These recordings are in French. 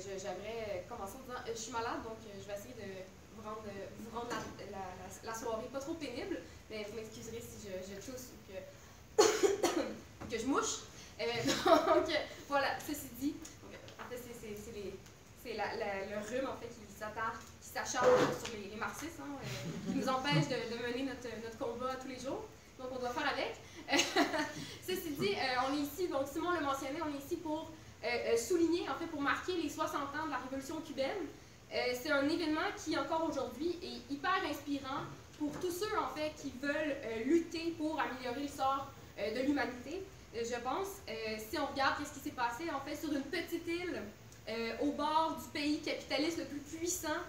j'aimerais commencer en disant, je suis malade, donc je vais essayer de vous rendre, vous rendre la, soirée pas trop pénible, mais vous m'excuserez si je, je tousse ou que, que je mouche. donc, voilà, ceci dit, en c'est le rhume en fait, qui s'attarde qui s'acharne sur les, les marxistes, hein, qui nous empêche de, de mener notre, notre, combat tous les jours. Donc, on doit faire avec. Ceci dit, on est ici, donc Simon l'a mentionné, on est ici pour euh, euh, souligner, en fait, pour marquer les 60 ans de la révolution cubaine. Euh, c'est un événement qui, encore aujourd'hui, est hyper inspirant pour tous ceux, en fait, qui veulent lutter pour améliorer le sort de l'humanité, je pense. si on regarde ce qui s'est passé, en fait, sur une petite île au bord du pays capitaliste le plus puissant,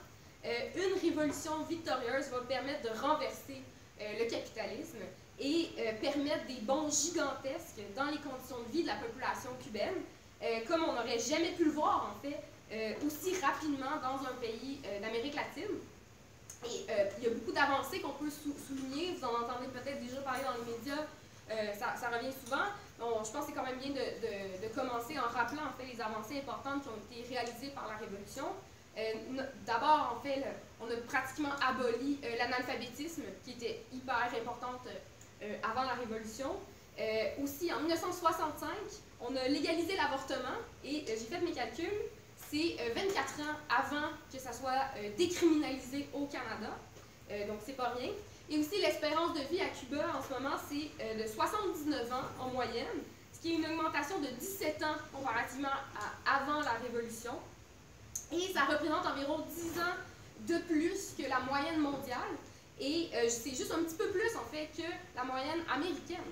une révolution victorieuse va permettre de renverser le capitalisme et permettre des bons gigantesques dans les conditions de vie de la population cubaine. Euh, comme on n'aurait jamais pu le voir, en fait, euh, aussi rapidement dans un pays euh, d'Amérique latine. Et il y a beaucoup d'avancées qu'on peut souligner. Vous en entendez peut-être déjà parler dans les médias. Ça, revient souvent. Bon, je pense que c'est quand même bien de, de, de, commencer en rappelant en fait, les avancées importantes qui ont été réalisées par la Révolution. D'abord, en fait, on a pratiquement aboli l'analphabétisme, qui était hyper importante avant la Révolution. Aussi, en 1965, on a légalisé l'avortement et euh, j'ai fait mes calculs, c'est 24 euh, ans avant que ça soit euh, décriminalisé au Canada, donc c'est pas rien. Et aussi l'espérance de vie à Cuba en ce moment, c'est de 79 ans en moyenne, ce qui est une augmentation de 17 ans comparativement à avant la Révolution. Et ça représente environ 10 ans de plus que la moyenne mondiale. Et c'est juste un petit peu plus en fait que la moyenne américaine.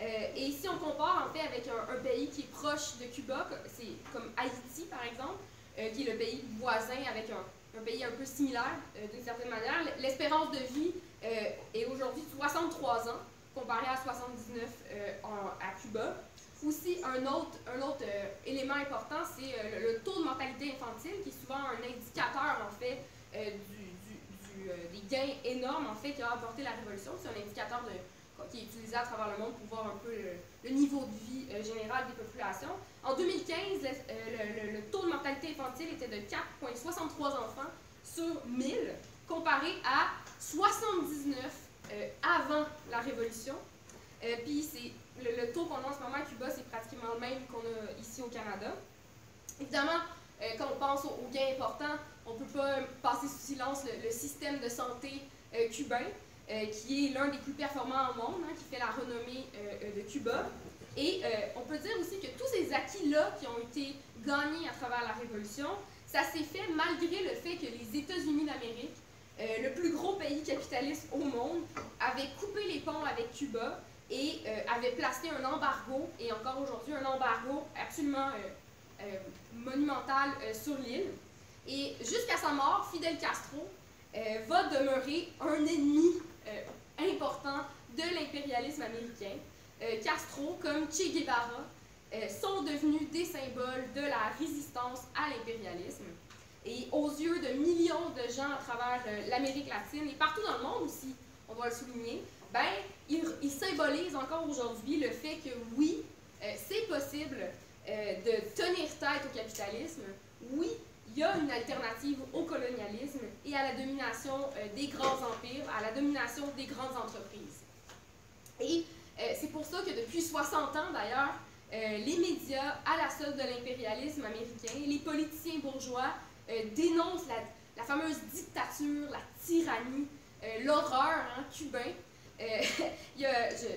Euh, et si on compare en fait avec un, pays qui est proche de Cuba, c'est comme Haïti par exemple, euh, qui est le pays voisin avec un, pays un peu similaire euh, d'une certaine manière, l'espérance de vie est aujourd'hui 63 ans comparé à 79 à Cuba. Aussi, un autre, élément important, c'est le, taux de mortalité infantile, qui est souvent un indicateur en fait des gains énormes en fait qu'a apporté la révolution. C'est un indicateur de qui est utilisé à travers le monde pour voir un peu le, niveau de vie euh, général des populations. En 2015, euh, le, taux de mortalité infantile était de 4,63 enfants sur 1000, comparé à 79 euh, avant la Révolution. Puis le, taux qu'on a en ce moment à Cuba, c'est pratiquement le même qu'on a ici au Canada. Évidemment, quand on pense aux, gains importants, on ne peut pas passer sous silence le, système de santé cubain. Euh, qui est l'un des plus performants au monde, hein, qui fait la renommée euh, euh, de Cuba. Et on peut dire aussi que tous ces acquis-là qui ont été gagnés à travers la Révolution, ça s'est fait malgré le fait que les États-Unis d'Amérique, le plus gros pays capitaliste au monde, avaient coupé les ponts avec Cuba et avaient placé un embargo, et encore aujourd'hui un embargo absolument monumental sur l'île. Et jusqu'à sa mort, Fidel Castro va demeurer un ennemi euh, important de l'impérialisme américain. Euh, Castro, comme Che Guevara, euh, sont devenus des symboles de la résistance à l'impérialisme. Et aux yeux de millions de gens à travers l'Amérique latine et partout dans le monde aussi, on doit le souligner, ben, ils symbolisent encore aujourd'hui le fait que oui, c'est possible de tenir tête au capitalisme. Oui, il y a une alternative au colonialisme et à la domination euh, des grands empires, à la domination des grandes entreprises. Et euh, c'est pour ça que depuis 60 ans, d'ailleurs, euh, les médias, à la solde de l'impérialisme américain, les politiciens bourgeois dénoncent la, fameuse dictature, la tyrannie, l'horreur hein, cubain. y a, je,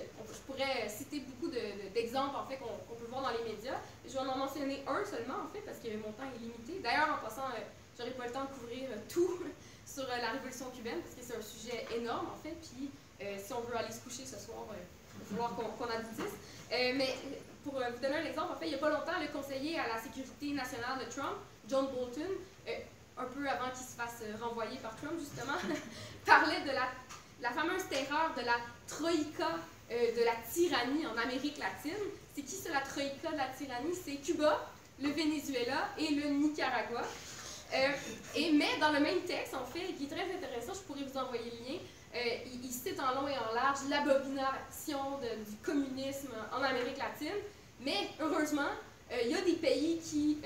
pourrais citer beaucoup d'exemples en fait qu'on peut voir dans les médias. Je vais en mentionner un seulement en fait parce que mon temps est limité. D'ailleurs, en passant, euh, j'aurais pas le temps de couvrir euh, tout sur euh, la révolution cubaine parce que c'est un sujet énorme en fait. Puis si on veut aller se coucher ce soir, il va falloir qu'on qu aboutisse. mais pour vous donner un exemple, en fait, il n'y a pas longtemps, le conseiller à la sécurité nationale de Trump, John Bolton, un peu avant qu'il se fasse renvoyer par Trump justement, parlait de la, fameuse terreur de la troïka de la tyrannie en Amérique latine. C'est qui c'est la troïka de la tyrannie? C'est Cuba, le Venezuela et le Nicaragua. Euh, et, mais dans le même texte, en fait, qui est très intéressant, je pourrais vous envoyer le lien, euh, il, cite en long et en large l'abomination du communisme en Amérique latine. Mais heureusement, il y a des pays qui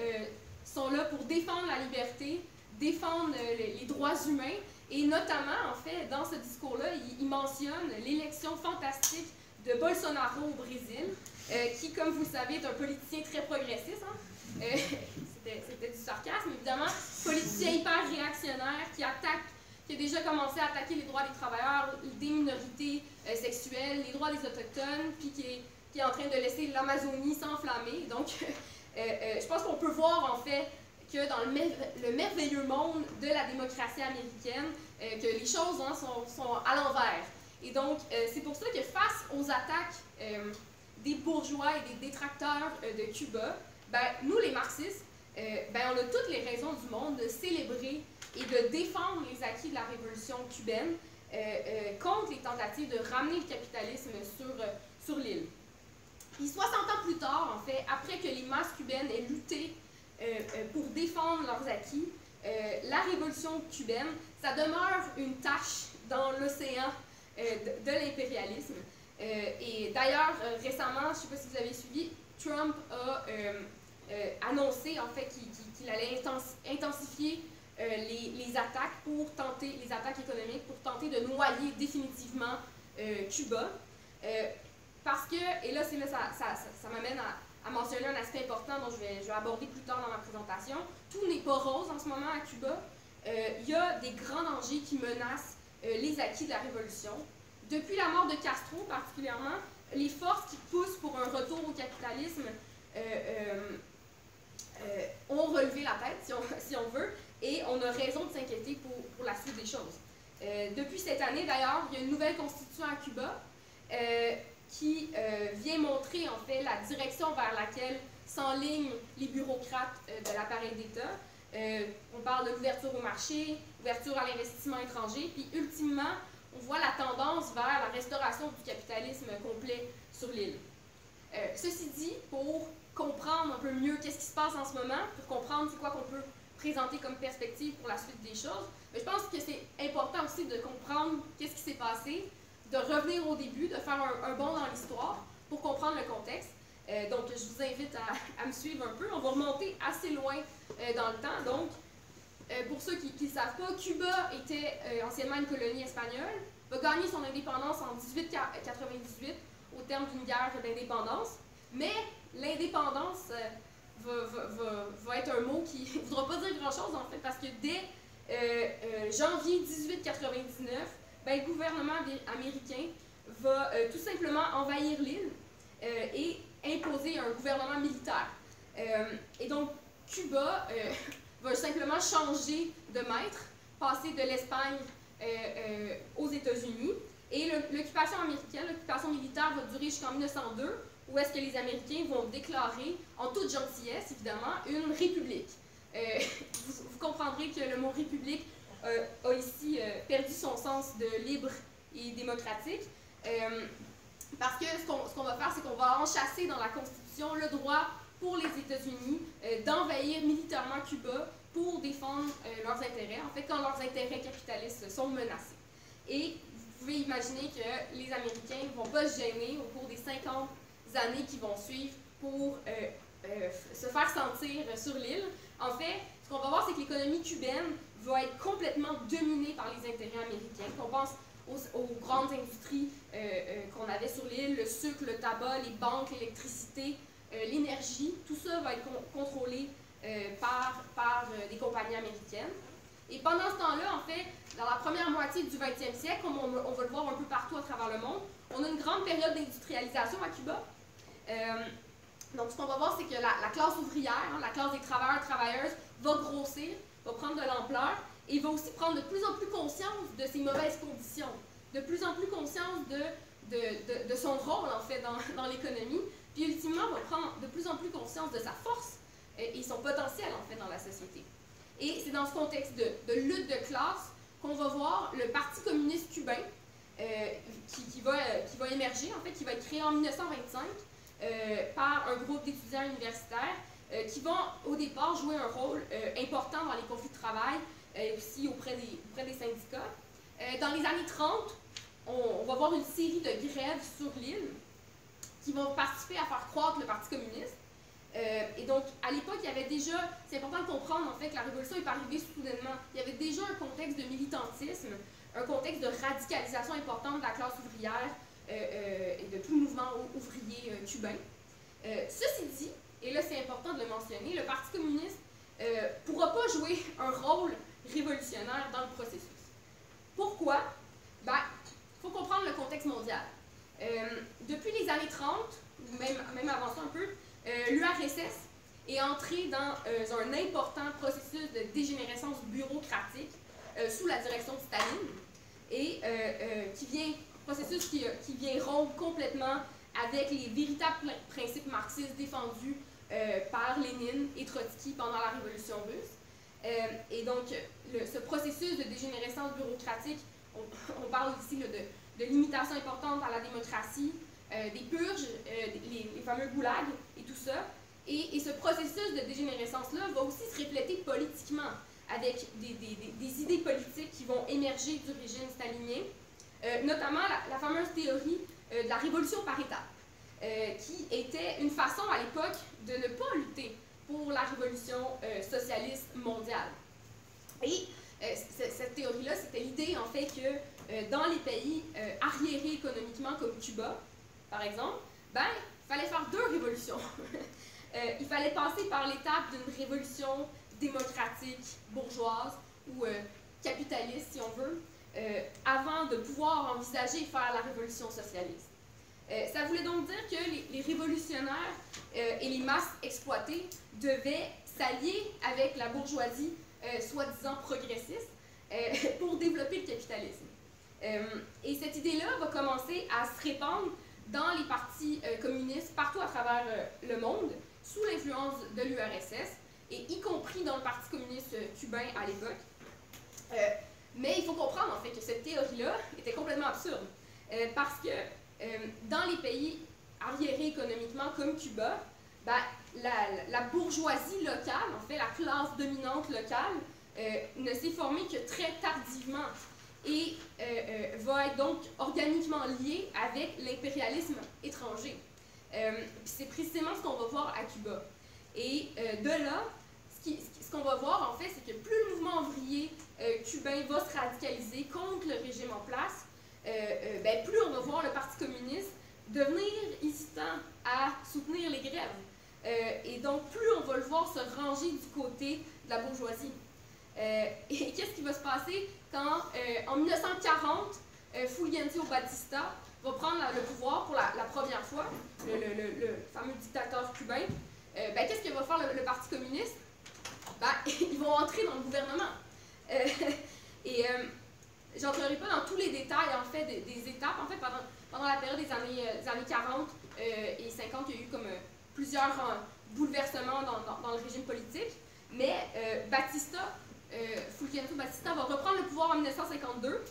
sont là pour défendre la liberté, défendre les droits humains, et notamment, en fait, dans ce discours-là, il, mentionne l'élection fantastique de Bolsonaro au Brésil, qui, comme vous le savez, est un politicien très progressiste. Hein? C'était du sarcasme, évidemment. Politicien hyper réactionnaire qui attaque qui a déjà commencé à attaquer les droits des travailleurs, des minorités euh, sexuelles, les droits des autochtones, puis qui est, en train de laisser l'Amazonie s'enflammer. Donc, euh, euh, je pense qu'on peut voir en fait que dans le, le, merveilleux monde de la démocratie américaine, que les choses hein, sont, à l'envers. Et donc, c'est pour ça que face aux attaques des bourgeois et des détracteurs de Cuba, ben, nous les marxistes, ben, on a toutes les raisons du monde de célébrer et de défendre les acquis de la révolution cubaine euh, euh, contre les tentatives de ramener le capitalisme sur, euh, sur l'île. Puis 60 ans plus tard, en fait, après que les masses cubaines aient lutté pour défendre leurs acquis, la révolution cubaine, ça demeure une tâche dans l'océan de l'impérialisme. Et d'ailleurs, récemment, je ne sais pas si vous avez suivi, Trump a annoncé en fait qu'il allait intensifier euh, les, attaques pour tenter, les attaques économiques pour tenter de noyer définitivement euh, Cuba. Euh, parce que, et là, ça, m'amène à, mentionner un aspect important dont je vais aborder plus tard dans ma présentation. Tout n'est pas rose en ce moment à Cuba. Il y a des grands dangers qui menacent les acquis de la révolution. Depuis la mort de Castro, particulièrement, les forces qui poussent pour un retour au capitalisme ont relevé la tête, si on, veut, et on a raison de s'inquiéter pour, la suite des choses. Euh, depuis cette année, d'ailleurs, il y a une nouvelle constitution à Cuba euh, qui euh, vient montrer en fait la direction vers laquelle s'enlignent les bureaucrates de l'appareil d'État. on parle de l'ouverture au marché, ouverture à l'investissement étranger, puis ultimement, on voit la tendance vers la restauration du capitalisme complet sur l'île. ceci dit, pour comprendre un peu mieux qu'est-ce qui se passe en ce moment, pour comprendre c'est quoi qu'on peut présenter comme perspective pour la suite des choses. Mais je pense que c'est important aussi de comprendre qu'est-ce qui s'est passé, de revenir au début, de faire un, bond dans l'histoire pour comprendre le contexte. Euh, donc, je vous invite à, me suivre un peu. On va remonter assez loin euh, dans le temps. Donc, euh, pour ceux qui ne savent pas, Cuba était anciennement une colonie espagnole, va gagner son indépendance en 1898 au terme d'une guerre d'indépendance. Mais l'indépendance va, être un mot qui ne voudra pas dire grand-chose, en fait, parce que dès euh, euh, janvier 1899, ben, le gouvernement américain va euh, tout simplement envahir l'île et imposer un gouvernement militaire. et donc, Cuba va simplement changer de maître, passer de l'Espagne aux États-Unis. Et l'occupation américaine, l'occupation militaire va durer jusqu'en 1902, où est-ce que les Américains vont déclarer, en toute gentillesse évidemment, une république. Euh, vous, comprendrez que le mot république euh, a ici euh, perdu son sens de libre et démocratique, parce que ce qu'on va faire, c'est qu'on va enchasser dans la Constitution le droit pour les États-Unis d'envahir militairement Cuba pour défendre leurs intérêts, en fait, quand leurs intérêts capitalistes sont menacés. Et vous pouvez imaginer que les Américains ne vont pas se gêner au cours des 50 années qui vont suivre pour euh, euh, se faire sentir sur l'île. En fait, ce qu'on va voir, c'est que l'économie cubaine va être complètement dominée par les intérêts américains. On pense aux, grandes industries euh, qu'on avait sur l'île, le sucre, le tabac, les banques, l'électricité, l'énergie, tout ça va être contrôlé par, par des compagnies américaines. Et pendant ce temps-là, en fait, dans la première moitié du 20e siècle, comme on, va le voir un peu partout à travers le monde, on a une grande période d'industrialisation à Cuba. Euh, donc, ce qu'on va voir, c'est que la, classe ouvrière, hein, la classe des travailleurs travailleuses, va grossir, va prendre de l'ampleur et va aussi prendre de plus en plus conscience de ses mauvaises conditions, de plus en plus conscience de, de, de, son rôle, en fait, dans, dans l'économie, puis ultimement va prendre de plus en plus conscience de sa force et, son potentiel, en fait, dans la société. Et c'est dans ce contexte de, lutte de classe qu'on va voir le Parti communiste cubain, euh, qui, qui, va, émerger, en fait, qui va être créé en 1925, euh, par un groupe d'étudiants universitaires euh, qui vont au départ jouer un rôle euh, important dans les conflits de travail aussi auprès des syndicats. dans les années 30, on, va voir une série de grèves sur l'île qui vont participer à faire croître le Parti communiste. et donc, à l'époque, il y avait déjà, c'est important de comprendre en fait que la révolution n'est pas arrivée soudainement. Il y avait déjà un contexte de militantisme, un contexte de radicalisation importante de la classe ouvrière et de tout le mouvement ouvrier cubain. ceci dit, et là c'est important de le mentionner, le Parti communiste ne pourra pas jouer un rôle révolutionnaire dans le processus. Pourquoi? Ben, il faut comprendre le contexte mondial. Euh, depuis les années 30, ou même, même avant ça un peu, euh, l'URSS est entré dans euh, un important processus de dégénérescence bureaucratique sous la direction de Staline, et qui vient, processus qui, qui, vient rompre complètement avec les véritables principes marxistes défendus par Lénine et Trotsky pendant la Révolution russe. et donc, ce processus de dégénérescence bureaucratique, on, parle ici de de limitations importantes à la démocratie, euh, des purges, euh, les, fameux goulags et tout ça. Et, ce processus de dégénérescence-là va aussi se refléter politiquement avec des, idées politiques qui vont émerger du régime stalinien, euh, notamment la, fameuse théorie de la révolution par étapes, qui était une façon à l'époque de ne pas lutter pour la révolution socialiste mondiale. Et cette théorie-là, c'était l'idée en fait que dans les pays euh, arriérés économiquement comme Cuba, par exemple, ben, il fallait faire deux révolutions. Euh, il fallait passer par l'étape d'une révolution démocratique, bourgeoise ou capitaliste, si on veut, avant de pouvoir envisager faire la révolution socialiste. ça voulait donc dire que les, les révolutionnaires et les masses exploitées devaient s'allier avec la bourgeoisie soi-disant progressiste pour développer le capitalisme. Euh, et cette idée-là va commencer à se répandre dans les partis euh, communistes partout à travers euh, le monde, sous l'influence de l'URSS, et y compris dans le Parti communiste cubain à l'époque. mais il faut comprendre en fait que cette théorie-là était complètement absurde, parce que dans les pays arriérés économiquement comme Cuba, ben, la, la, bourgeoisie locale, en fait la classe dominante locale, ne s'est formée que très tardivement et euh, euh, va être donc organiquement lié avec l'impérialisme étranger. Euh, c'est précisément ce qu'on va voir à Cuba. Et de là, ce qu'on va voir en fait, c'est que plus le mouvement ouvrier cubain va se radicaliser contre le régime en place, ben, plus on va voir le Parti communiste devenir hésitant à soutenir les grèves. et donc, plus on va le voir se ranger du côté de la bourgeoisie. et qu'est-ce qui va se passer? Quand, euh, en 1940, euh, Fulgencio Batista va prendre le pouvoir pour la, première fois, le, fameux dictateur cubain, euh, ben, qu'est-ce que va faire le, Parti communiste? Ben, ils vont entrer dans le gouvernement. et je n'entrerai pas dans tous les détails en fait, des, étapes. En fait, pendant, la période des années, années 40 et 50, il y a eu comme plusieurs bouleversements dans, le régime politique. Mais Batista euh, Fulgencio Batista va reprendre le pouvoir en 1952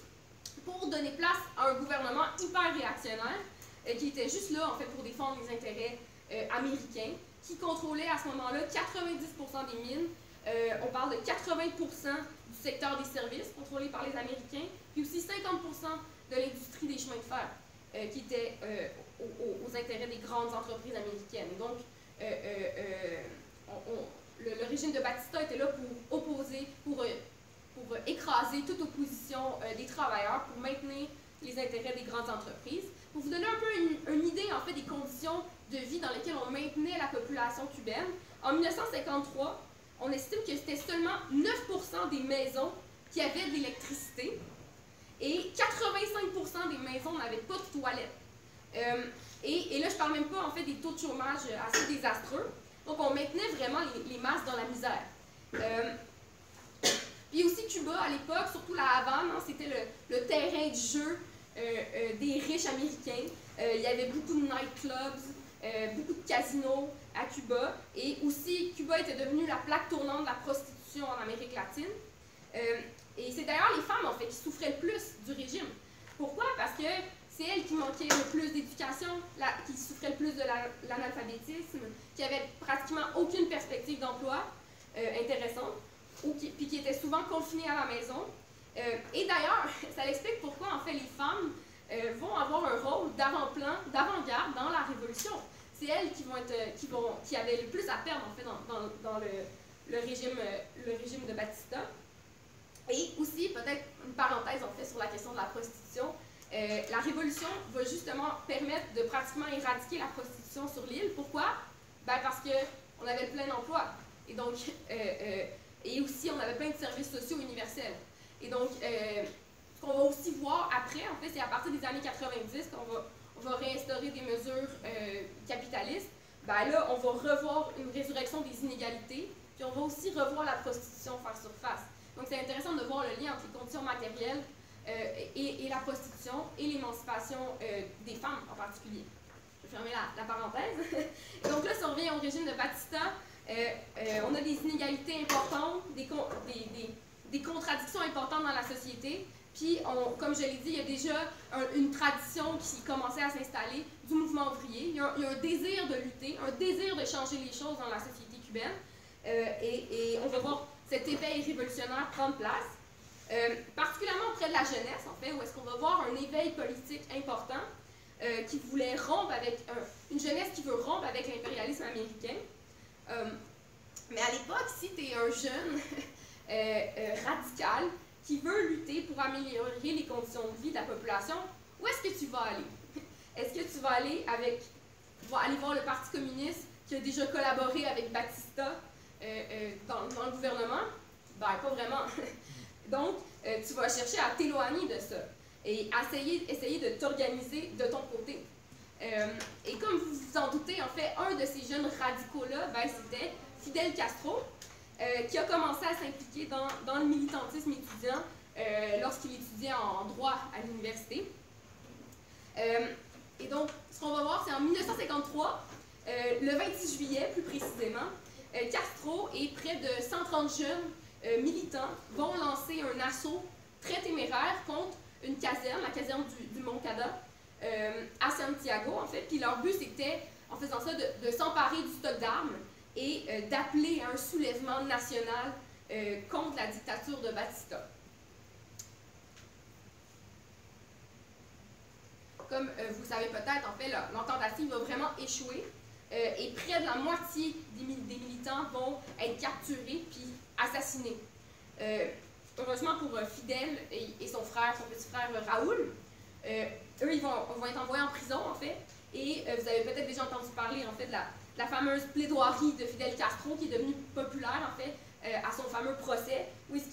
pour donner place à un gouvernement hyper réactionnaire euh, qui était juste là en fait pour défendre les intérêts euh, américains, qui contrôlait à ce moment-là 90% des mines. on parle de 80% du secteur des services contrôlé par les Américains, puis aussi 50% de l'industrie des chemins de fer, qui était aux, intérêts des grandes entreprises américaines. Donc, on, le, régime de Batista était là pour opposer, pour, euh, pour écraser toute opposition euh, des travailleurs, pour maintenir les intérêts des grandes entreprises. Pour vous donner un peu une, idée en fait des conditions de vie dans lesquelles on maintenait la population cubaine, en 1953, on estime que c'était seulement 9% des maisons qui avaient de l'électricité et 85% des maisons n'avaient pas de toilettes. Euh, et, et, là, je parle même pas en fait des taux de chômage assez désastreux. Donc, on maintenait vraiment les, masses dans la misère. Euh, puis aussi Cuba, à l'époque, surtout la Havane, hein, c'était le, terrain de jeu euh, euh, des riches américains. il y avait beaucoup de nightclubs, beaucoup de casinos à Cuba. Et aussi, Cuba était devenu la plaque tournante de la prostitution en Amérique latine. et c'est d'ailleurs les femmes, en fait, qui souffraient le plus du régime. Pourquoi? Parce que c'est elles qui manquaient le plus d'éducation, qui souffraient le plus de l'analphabétisme, qui avaient pratiquement aucune perspective d'emploi euh, intéressante, ou qui, puis qui étaient souvent confinées à la maison. Euh, et d'ailleurs, ça explique pourquoi en fait les femmes euh, vont avoir un rôle d'avant-plan, d'avant-garde dans la révolution. c'est elles qui vont qui vont, qui avaient le plus à perdre en fait dans, le, régime, le régime de Batista. Et aussi, peut-être une parenthèse en fait sur la question de la prostitution. La révolution va justement permettre de pratiquement éradiquer la prostitution sur l'île. Pourquoi? Ben parce qu'on avait plein d'emplois. Et donc, euh, euh, et aussi, on avait plein de services sociaux universels. Et donc, ce qu'on va aussi voir après, en fait, c'est à partir des années 90 qu'on va, on va réinstaurer des mesures capitalistes. Ben là, on va revoir une résurrection des inégalités, puis on va aussi revoir la prostitution faire surface. Donc, c'est intéressant de voir le lien entre les conditions matérielles euh, et, la prostitution et l'émancipation euh, des femmes en particulier. Fermer la, parenthèse. donc là, si on revient au régime de Batista, euh, on a des inégalités importantes, des, contradictions importantes dans la société. Puis, comme je l'ai dit, il y a déjà une tradition qui commençait à s'installer du mouvement ouvrier. Il y, a, un désir de lutter, un désir de changer les choses dans la société cubaine. Et, et, on va voir cet éveil révolutionnaire prendre place. Euh, particulièrement auprès de la jeunesse, en fait, où est-ce qu'on va voir un éveil politique important euh, qui voulait rompre avec, une jeunesse qui veut rompre avec l'impérialisme américain. Euh, mais à l'époque, si tu es un jeune radical qui veut lutter pour améliorer les conditions de vie de la population, où est-ce que tu vas aller? Est-ce que tu vas aller avec, aller voir le Parti communiste qui a déjà collaboré avec Batista dans, le gouvernement? Ben, pas vraiment. Donc, euh, tu vas chercher à t'éloigner de ça et essayer, essayer de t'organiser de ton côté. Euh, et comme vous vous en doutez, en fait, un de ces jeunes radicaux-là, ben, c'était Fidel Castro, euh, qui a commencé à s'impliquer dans, dans, le militantisme étudiant lorsqu'il étudiait en, droit à l'université. et donc, ce qu'on va voir, c'est en 1953, le 26 juillet plus précisément, Castro et près de 130 jeunes euh, militants vont lancer un assaut très téméraire contre une caserne, la caserne du, du Moncada, euh, à Santiago, en fait. Puis leur but, c'était, en faisant ça, de, s'emparer du stock d'armes et euh, d'appeler à un soulèvement national contre la dictature de Batista. Comme vous savez peut-être, en fait, l'ententative va vraiment échouer et près de la moitié des militants vont être capturés puis assassinés. Euh, heureusement pour euh, Fidel et, son frère, son petit frère euh, Raoul, eux, ils vont, être envoyés en prison, en fait. Et vous avez peut-être déjà entendu parler, en fait, de la, fameuse plaidoirie de Fidel Castro, qui est devenue populaire, en fait, à son fameux procès, où est-ce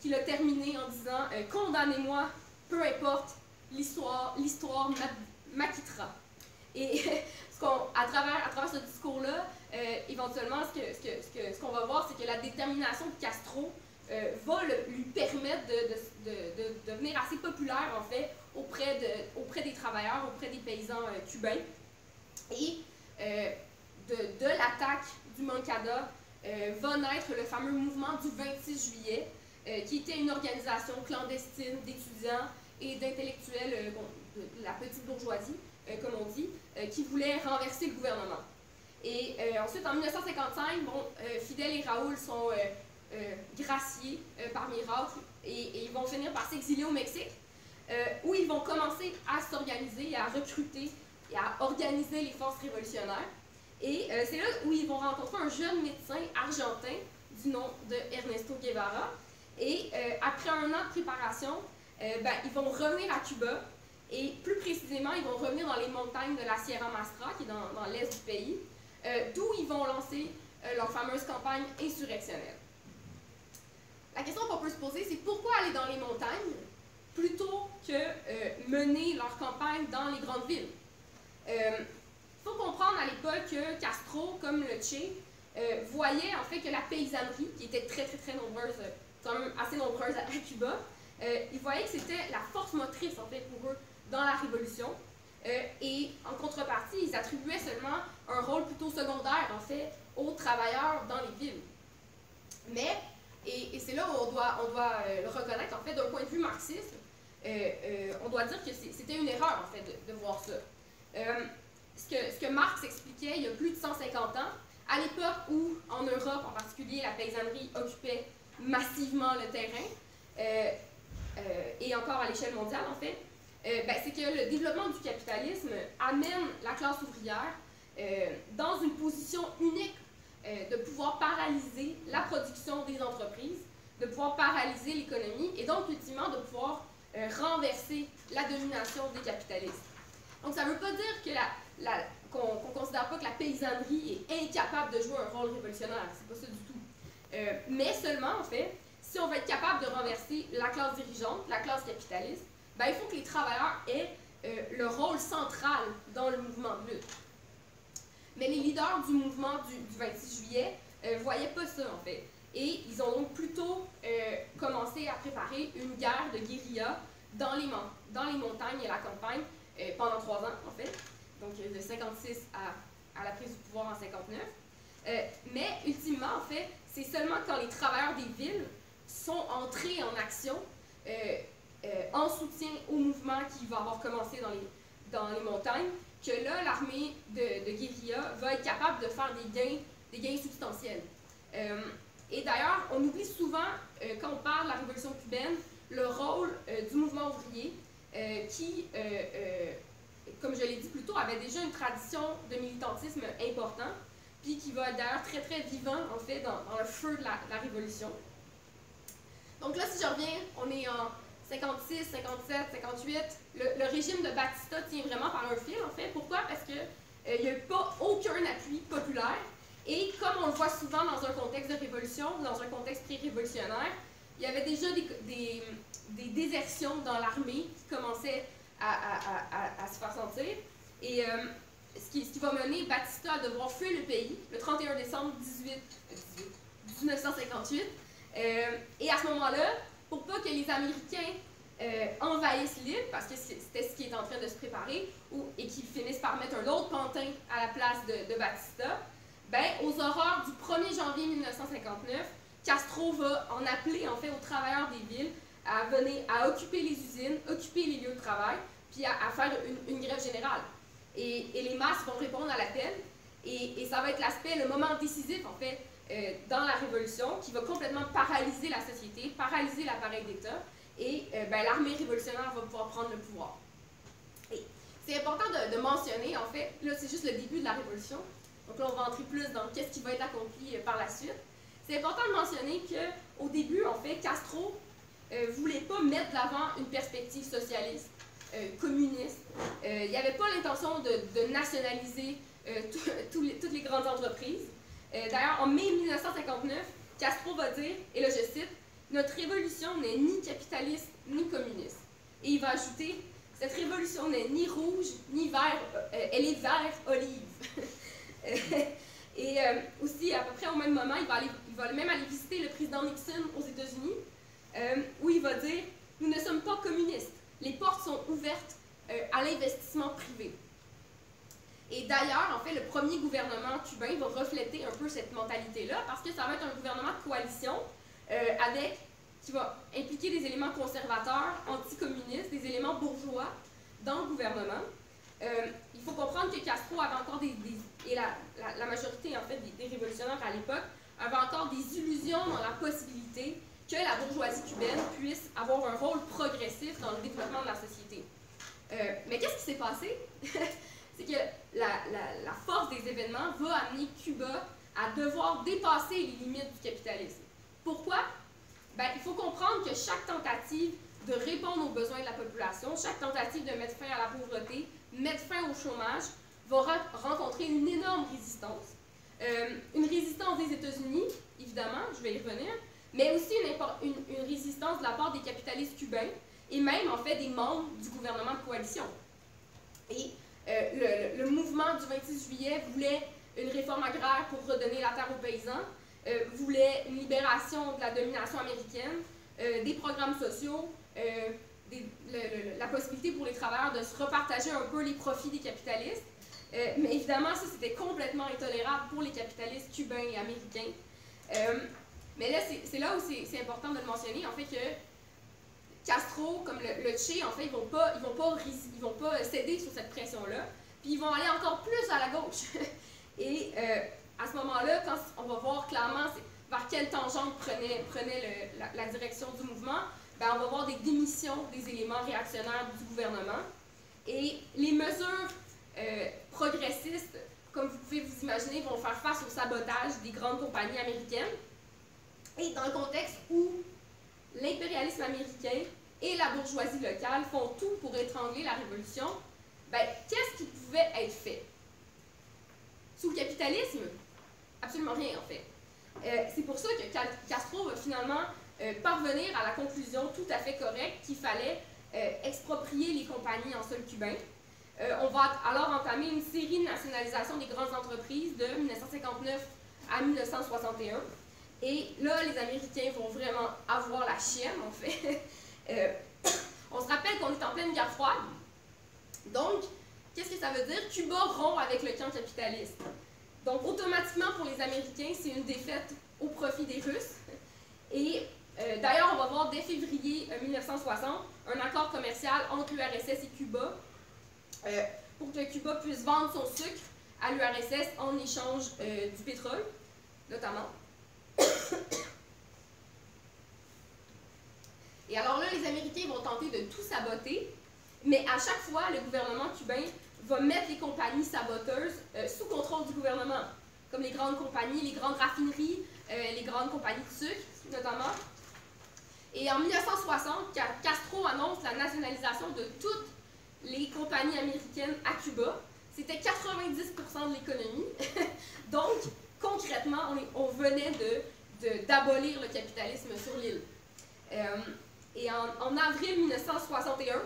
qu'il a terminé en disant Condamnez-moi, peu importe, l'histoire m'acquittera. Et à, travers, à travers ce discours-là, euh, éventuellement, ce qu'on ce que, ce qu'on va voir, c'est que la détermination de Castro euh, va lui permettre de, de, de, devenir assez populaire, en fait, auprès, de, auprès des travailleurs, auprès des paysans euh, cubains. Et de, l'attaque du Moncada va naître le fameux mouvement du 26 juillet, qui était une organisation clandestine d'étudiants et d'intellectuels de la petite bourgeoisie, comme on dit, qui voulait renverser le gouvernement. Et euh, ensuite, en 1955, bon, euh, Fidel et Raoul sont euh, graciés par miracle et, ils vont finir par s'exiler au Mexique, où ils vont commencer à s'organiser à recruter et à organiser les forces révolutionnaires. Et c'est là où ils vont rencontrer un jeune médecin argentin du nom de Ernesto Guevara. Et après un an de préparation, ben, ils vont revenir à Cuba et plus précisément, ils vont revenir dans les montagnes de la Sierra Mastra, qui est dans, l'est du pays, euh, d'où ils vont lancer euh, leur fameuse campagne insurrectionnelle. La question qu'on peut se poser, c'est pourquoi aller dans les montagnes plutôt que euh, mener leur campagne dans les grandes villes? Il faut comprendre à l'époque que Castro, comme le Che, voyait en fait que la paysannerie, qui était très très très nombreuse, assez nombreuse à, Cuba, ils voyaient que c'était la force motrice pour eux dans la révolution. et en contrepartie, ils attribuaient seulement un rôle plutôt secondaire, en fait, aux travailleurs dans les villes. Mais, et, c'est là où on doit, euh, le reconnaître, en fait, d'un point de vue marxiste, euh, euh, on doit dire que c'était une erreur, en fait, de, voir ça. ce, que, ce que Marx expliquait il y a plus de 150 ans, à l'époque où, en Europe en particulier, la paysannerie occupait massivement le terrain, et encore à l'échelle mondiale, en fait, ben, c'est que le développement du capitalisme amène la classe ouvrière dans une position unique de pouvoir paralyser la production des entreprises, de pouvoir paralyser l'économie et donc ultimement de pouvoir renverser la domination des capitalistes. Donc ça ne veut pas dire que qu'on ne considère pas que la paysannerie est incapable de jouer un rôle révolutionnaire, c'est pas ça du tout. mais seulement, en fait, si on veut être capable de renverser la classe dirigeante, la classe capitaliste, ben, il faut que les travailleurs aient euh, le rôle central dans le mouvement de lutte. Mais les leaders du mouvement du, 26 juillet ne euh, voyaient pas ça, en fait. Et ils ont donc plutôt euh, commencé à préparer une guerre de guérilla dans les, montagnes et la campagne pendant trois ans, en fait. Donc, de 56 à, à la prise du pouvoir en 59. mais ultimement, en fait, c'est seulement quand les travailleurs des villes sont entrés en action euh, euh, en soutien au mouvement qui va avoir commencé dans dans les montagnes, que là, l'armée de, de, guérilla va être capable de faire des gains, des gains substantiels. Euh, et d'ailleurs, on oublie souvent, quand on parle de la révolution cubaine, le rôle du mouvement ouvrier qui, comme je l'ai dit plus tôt, avait déjà une tradition de militantisme important, puis qui va être d'ailleurs très très vivant en fait dans, le feu de la révolution. Donc là, si je reviens, on est en 56, 57, 58. Le, régime de Batista tient vraiment par un fil, en fait. Pourquoi? Parce qu'il euh, n'y a pas aucun appui populaire. Et comme on le voit souvent dans un contexte de révolution, dans un contexte pré-révolutionnaire, il y avait déjà des, désertions dans l'armée qui commençaient à, se faire sentir. Et euh, ce, qui, va mener Batista à devoir fuir le pays le 31 décembre 18, 1958 euh, et à ce moment-là, pour pas que les Américains euh, envahissent l'île, parce que c'était ce qui est en train de se préparer, ou, et qu'ils finissent par mettre un autre pantin à la place de, Batista, ben, aux horreurs du 1er janvier 1959, Castro va en appeler en fait aux travailleurs des villes à venir à occuper les usines, occuper les lieux de travail, puis à, faire une, grève générale. Et, les masses vont répondre à l'appel, et, et ça va être l'aspect, le moment décisif en fait euh, dans la Révolution qui va complètement paralyser la société, paralyser l'appareil d'État, et euh, ben, l'armée révolutionnaire va pouvoir prendre le pouvoir. C'est important de, mentionner, en fait, là c'est juste le début de la Révolution, donc là on va entrer plus dans qu'est-ce qui va être accompli euh, par la suite. C'est important de mentionner qu'au début, en fait, Castro ne voulait pas mettre de l'avant une perspective socialiste, communiste. il n'y avait pas l'intention de, nationaliser toutes les grandes entreprises. Euh, d'ailleurs, en mai 1959, Castro va dire, et là je cite, Notre révolution n'est ni capitaliste ni communiste. Et il va ajouter, Cette révolution n'est ni rouge ni vert, euh, elle est vert olive. et euh, aussi, à peu près au même moment, il va même aller visiter le président Nixon aux États-Unis, où il va dire Nous ne sommes pas communistes. Les portes sont ouvertes à l'investissement privé. Et d'ailleurs, en fait, le premier gouvernement cubain va refléter un peu cette mentalité-là parce que ça va être un gouvernement de coalition euh, avec qui va impliquer des éléments conservateurs, anticommunistes, des éléments bourgeois dans le gouvernement. Euh, il faut comprendre que Castro avait encore des, et la, majorité en fait des, révolutionnaires à l'époque avaient encore des illusions dans la possibilité que la bourgeoisie cubaine puisse avoir un rôle progressif dans le développement de la société. Euh, mais qu'est-ce qui s'est passé? C'est que la, force des événements va amener Cuba à devoir dépasser les limites du capitalisme. Pourquoi? Ben, il faut comprendre que chaque tentative de répondre aux besoins de la population, chaque tentative de mettre fin à la pauvreté, mettre fin au chômage, va rencontrer une énorme résistance. Euh, une résistance des États-Unis, évidemment, je vais y revenir, mais aussi une, une, une, résistance de la part des capitalistes cubains et même en fait des membres du gouvernement de coalition. Et euh, le, mouvement du 26 juillet voulait une réforme agraire pour redonner la terre aux paysans, euh, voulait une libération de la domination américaine, euh, des programmes sociaux, la possibilité pour les travailleurs de se repartager un peu les profits des capitalistes. mais évidemment, ça, c'était complètement intolérable pour les capitalistes cubains et américains. mais là, c'est là où c'est important de le mentionner, en fait, Castro, comme le, Che, en fait, ils vont vont pas, vont pas céder sur cette pression-là. Puis ils vont aller encore plus à la gauche. Et euh, à ce moment-là, quand on va voir clairement vers quelle tangente prenait, prenait la, direction du mouvement, ben, on va voir des démissions des éléments réactionnaires du gouvernement. Et les mesures euh, progressistes, comme vous imaginez, vont faire face au sabotage des grandes compagnies américaines. Et dans le contexte où l'impérialisme américain et la bourgeoisie locale font tout pour étrangler la révolution, ben, qu'est-ce qui pouvait être fait? Sous le capitalisme, absolument rien en fait. Euh, c'est pour ça que Castro va finalement euh, parvenir à la conclusion tout à fait correcte qu'il fallait euh, exproprier les compagnies en sol cubain. on va alors entamer une série de nationalisation des grandes entreprises de 1959 à 1961. Et là, les Américains vont vraiment avoir la chienne, en fait. on se rappelle qu'on est en pleine guerre froide. Donc, qu'est-ce que ça veut dire? Cuba rompt avec le camp capitaliste. Donc, automatiquement, pour les Américains, c'est une défaite au profit des Russes. Et euh, d'ailleurs, on va voir dès février 1960 euh, un accord commercial entre l'URSS et Cuba euh, pour que Cuba puisse vendre son sucre à l'URSS en échange du pétrole, notamment. Et alors là, les Américains vont tenter de tout saboter, mais à chaque fois, le gouvernement cubain va mettre les compagnies saboteuses euh, sous contrôle du gouvernement, comme les grandes compagnies, les grandes raffineries, euh, les grandes compagnies de sucre, notamment. Et en 1960, Castro annonce la nationalisation de toutes les compagnies américaines à Cuba. C'était 90% de l'économie. Donc, concrètement, on, venait d'abolir le capitalisme sur l'île. Euh, et en, avril 1961,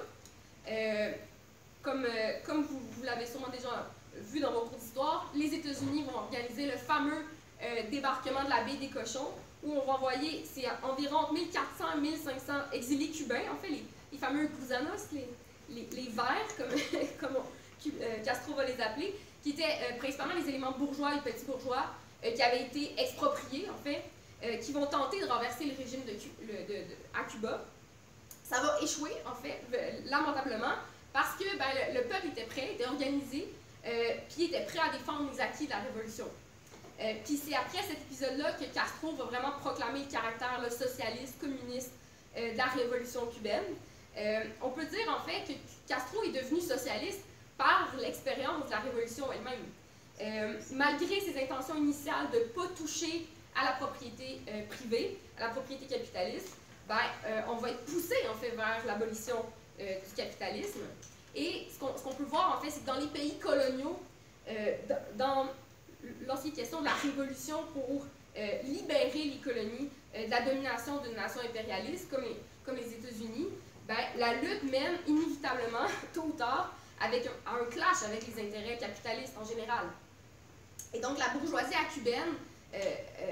comme, euh, comme vous, l'avez sûrement déjà vu dans vos cours d'histoire, les États-Unis vont organiser le fameux euh, débarquement de la baie des cochons, où on va envoyer, environ 1400 à 1500 exilés cubains, en fait, les, fameux gusanos, les, verts, comme, euh, Castro va les appeler, qui étaient principalement les éléments bourgeois et petits bourgeois qui avaient été expropriés, en fait, qui vont tenter de renverser le régime à Cuba. Ça va échouer, en fait, lamentablement, parce que ben, le, peuple était prêt, était organisé, euh, puis était prêt à défendre les acquis de la révolution. Euh, puis c'est après cet épisode-là que Castro va vraiment proclamer le caractère socialiste, communiste euh, de la révolution cubaine. on peut dire en fait que Castro est devenu socialiste par l'expérience de la révolution elle-même. Malgré ses intentions initiales de ne pas toucher à la propriété privée, à la propriété capitaliste, ben, on va être poussé en fait vers l'abolition euh, du capitalisme. Et ce qu'on peut voir, en fait, c'est que dans les pays coloniaux, euh, dans, lorsqu'il est question de la révolution pour euh, libérer les colonies de la domination d'une nation impérialiste comme les, États-Unis, ben, la lutte mène inévitablement, tôt ou tard, avec un, clash avec les intérêts capitalistes en général. Et donc la bourgeoisie cubaine,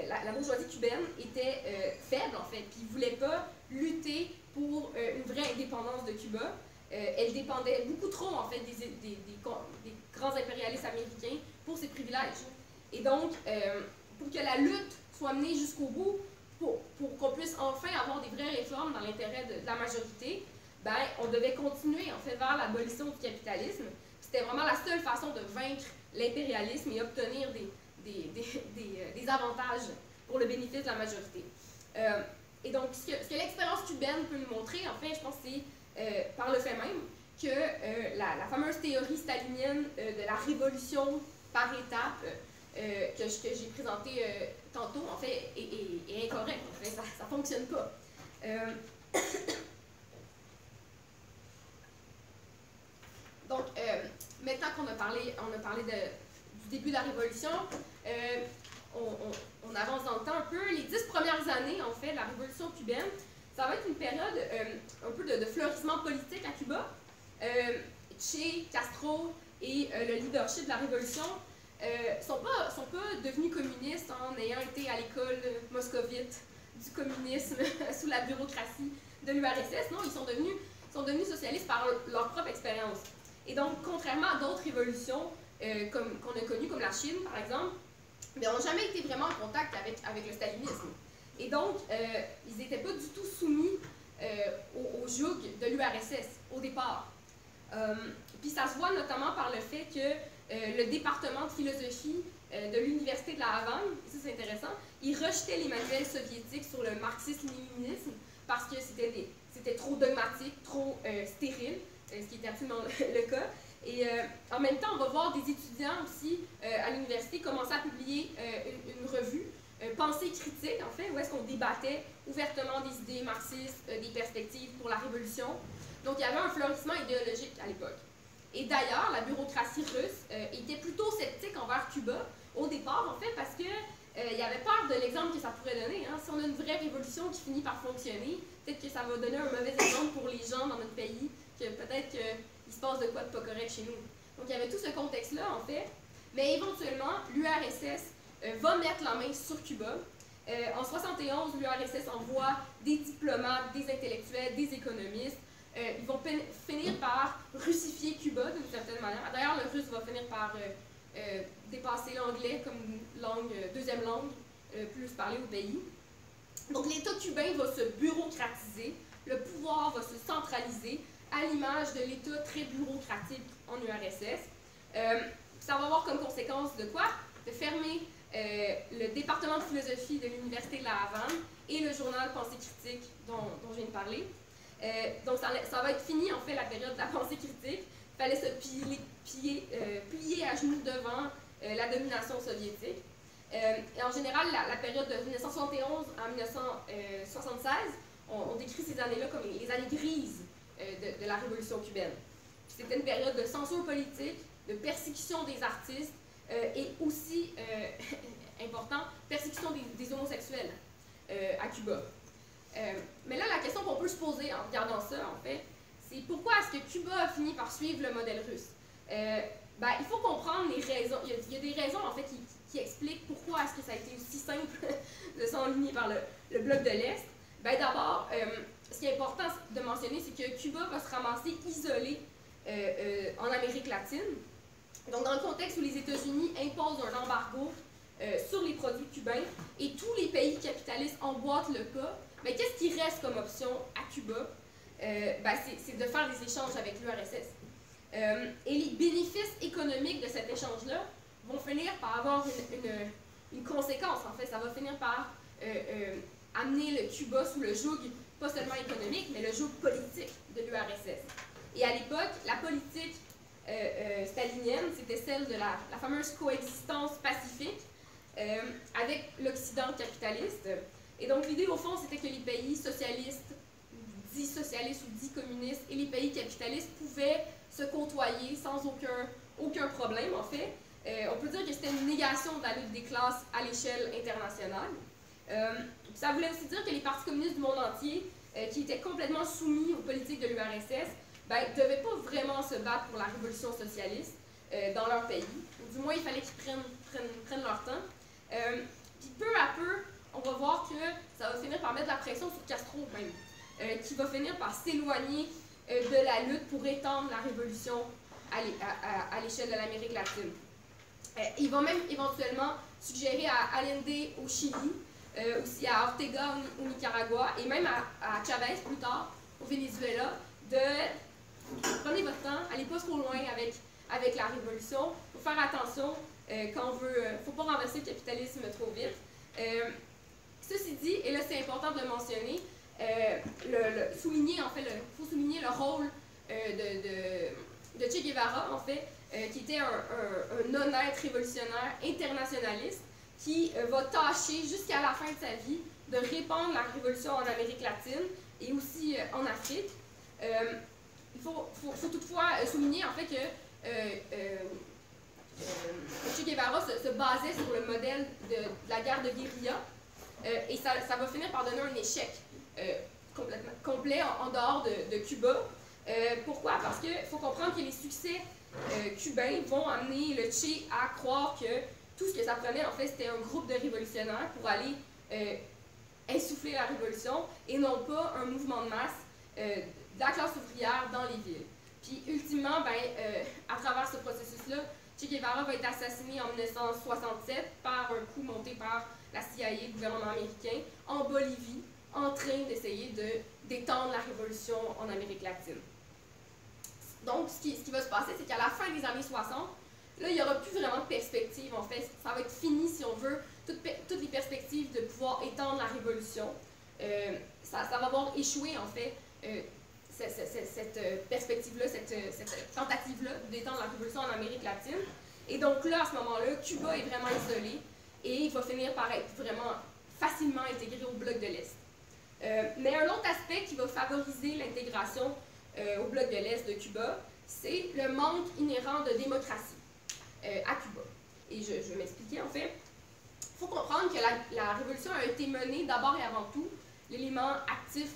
la, la, bourgeoisie cubaine était faible en fait, puis ne voulait pas lutter pour euh, une vraie indépendance de Cuba. Euh, elle dépendait beaucoup trop, en fait, des, grands impérialistes américains pour ses privilèges. Et donc, euh, pour que la lutte soit menée jusqu'au bout, pour, pour qu'on puisse enfin avoir des vraies réformes dans l'intérêt de, la majorité, ben, on devait continuer, en fait, vers l'abolition du capitalisme. C'était vraiment la seule façon de vaincre l'impérialisme et obtenir des, des, avantages pour le bénéfice de la majorité. Et donc, ce que, l'expérience cubaine peut nous montrer, en fait, je pense, c'est euh, par le fait même que euh, la, fameuse théorie stalinienne euh, de la révolution par étapes que, que j'ai présentée tantôt, en fait, est, incorrecte. En fait, ça ne fonctionne pas. donc, maintenant qu'on a parlé, on a parlé de, du début de la révolution, on, avance dans le temps un peu. Les dix premières années, en fait, la révolution cubaine, ça va être une période euh, un peu de, fleurissement politique à Cuba. Euh, che, Castro et euh, le leadership de la révolution ne sont, pas, sont pas devenus communistes en ayant été à l'école moscovite du communisme sous la bureaucratie de l'URSS. Non, ils sont devenus, sont devenus socialistes par leur propre expérience. Et donc, contrairement à d'autres révolutions comme qu'on a connues, comme la Chine, par exemple, mais n'ont jamais été vraiment en contact avec, le stalinisme. Et donc, euh, ils n'étaient pas du tout soumis euh, au, joug de l'URSS au départ. Euh, puis ça se voit notamment par le fait que le département de philosophie de l'Université de la Havane, ça c'est intéressant, il rejetait les manuels soviétiques sur le marxisme-léninisme parce que c'était trop dogmatique, trop stérile, ce qui était absolument le cas. Et euh, en même temps, on va voir des étudiants aussi euh, à l'université commencer à publié une, revue, Pensée critique, en fait, où est-ce qu'on débattait ouvertement des idées marxistes, des perspectives pour la révolution. Donc, il y avait un florissement idéologique à l'époque. Et d'ailleurs, la bureaucratie russe était plutôt sceptique envers Cuba au départ, en fait, parce que il y avait peur de l'exemple que ça pourrait donner. Hein. Si on a une vraie révolution qui finit par fonctionner, peut-être que ça va donner un mauvais exemple pour les gens dans notre pays, que peut-être qu'il se passe de quoi de pas correct chez nous. Donc il y avait tout ce contexte-là, en fait. Mais éventuellement, l'URSS euh, va mettre la main sur Cuba. Euh, en 71, l'URSS envoie des diplomates, des intellectuels, des économistes. Euh, ils vont finir par russifier Cuba d'une certaine manière. D'ailleurs, le russe va finir par dépasser l'anglais comme deuxième langue plus parlée au pays. Donc l'État cubain va se bureaucratiser, le pouvoir va se centraliser à l'image de l'État très bureaucratique en URSS. Euh, ça va avoir comme conséquence de quoi? De fermer euh, le département de philosophie de l'Université de la Havane et le journal Pensée critique dont, je viens de parler. Euh, donc ça, va être fini en fait la période de la pensée critique. Il fallait se plier, à genoux devant la domination soviétique. Et en général, la, période de 1971 à 1976, on, décrit ces années-là comme les, années grises euh, de, la révolution cubaine. C'était une période de censure politique, de persécution des artistes euh, et aussi, important, persécution des, homosexuels à Cuba. mais là, la question qu'on peut se poser en regardant ça, en fait, c'est pourquoi est-ce que Cuba a fini par suivre le modèle russe? Ben, il faut comprendre les raisons. Il y, a, des raisons, en fait, qui, qui explique pourquoi est-ce que ça a été aussi simple de s'enligner par le, bloc de l'Est. Ben, D'abord, euh, ce qui est important de mentionner, c'est que Cuba va se ramasser isolé euh, euh, en Amérique latine. Donc, dans le contexte où les États-Unis imposent un embargo sur les produits cubains et tous les pays capitalistes emboîtent le pas, mais qu'est-ce qui reste comme option à Cuba? Ben, c'est de faire des échanges avec l'URSS. et les bénéfices économiques de cet échange-là vont finir par avoir une, une, conséquence, en fait. Ça va finir par euh, euh, amener le Cuba sous le joug, pas seulement économique, mais le joug politique de l'URSS. Et à l'époque, la politique euh, stalinienne, c'était celle de la, fameuse coexistence pacifique avec l'Occident capitaliste. Et donc l'idée, au fond, c'était que les pays socialistes, dits socialistes ou dits communistes, et les pays capitalistes pouvaient se côtoyer sans aucun, aucun problème, en fait. Euh, on peut dire que c'était une négation de la lutte des classes à l'échelle internationale. Euh, ça voulait aussi dire que les partis communistes du monde entier, euh, qui étaient complètement soumis aux politiques de l'URSS, ne ben, devaient pas vraiment se battre pour la révolution socialiste dans leur pays. du moins, il fallait qu'ils prennent, leur temps. puis peu à peu, on va voir que ça va finir par mettre la pression sur Castro même, qui va finir par s'éloigner de la lutte pour étendre la révolution à l'échelle de l'Amérique latine. Euh, il va même éventuellement suggérer à Allende au Chili, euh, aussi à Ortega au, Nicaragua et même à, Chavez plus tard au Venezuela de prenez votre temps, allez pas trop loin avec, avec la révolution, il faut faire attention euh, quand on veut, faut pas renverser le capitalisme trop vite. ceci dit, et là c'est important de le mentionner, le, souligner en fait, faut souligner le rôle de, de, Che Guevara en fait euh, qui était un, honnête révolutionnaire internationaliste, qui euh, va tâcher jusqu'à la fin de sa vie de répandre la révolution en Amérique latine et aussi euh, en Afrique. il faut, toutefois souligner en fait que Che Guevara se, basait sur le modèle de, la guerre de guérilla et ça, va finir par donner un échec complètement, complet en, dehors de, de Cuba. pourquoi? Parce qu'il faut comprendre que les succès euh, cubains vont amener le Che à croire que tout ce que ça prenait, en fait, c'était un groupe de révolutionnaires pour aller euh, insuffler la révolution et non pas un mouvement de masse euh, de la classe ouvrière dans les villes. Puis, ultimement, ben, à travers ce processus-là, Che Guevara va être assassiné en 1967 par un coup monté par la CIA, le gouvernement américain, en Bolivie, en train d'essayer de d'étendre la révolution en Amérique latine. Donc, ce qui, va se passer, c'est qu'à la fin des années 60, là, il n'y aura plus vraiment de perspective, en fait. Ça va être fini, si on veut, toutes, les perspectives de pouvoir étendre la révolution. Euh, ça, va avoir échoué, en fait, euh, cette, euh, perspective-là, cette, tentative-là d'étendre la révolution en Amérique latine. Et donc là, à ce moment-là, Cuba est vraiment isolé. et il va finir par être vraiment facilement intégré au bloc de l'Est. mais un autre aspect qui va favoriser l'intégration au bloc de l'Est de Cuba, c'est le manque inhérent de démocratie à Cuba. Et je, je vais m'expliquer en fait. Il faut comprendre que la, révolution a été menée d'abord et avant tout, l'élément actif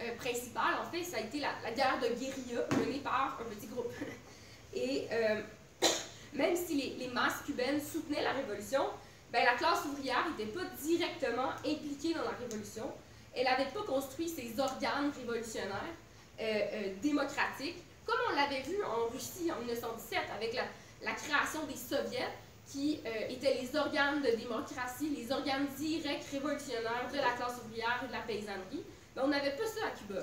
euh, principal, en fait, ça a été la, guerre de guérilla menée par un petit groupe. Et euh, même si les, masses cubaines soutenaient la révolution, ben, la classe ouvrière n'était pas directement impliquée dans la révolution. Elle n'avait pas construit ses organes révolutionnaires euh, démocratiques, comme on l'avait vu en Russie en 1917 avec la, la création des soviets qui euh, étaient les organes de démocratie, les organes directs révolutionnaires de la classe ouvrière et de la paysannerie, mais on n'avait pas ça à Cuba.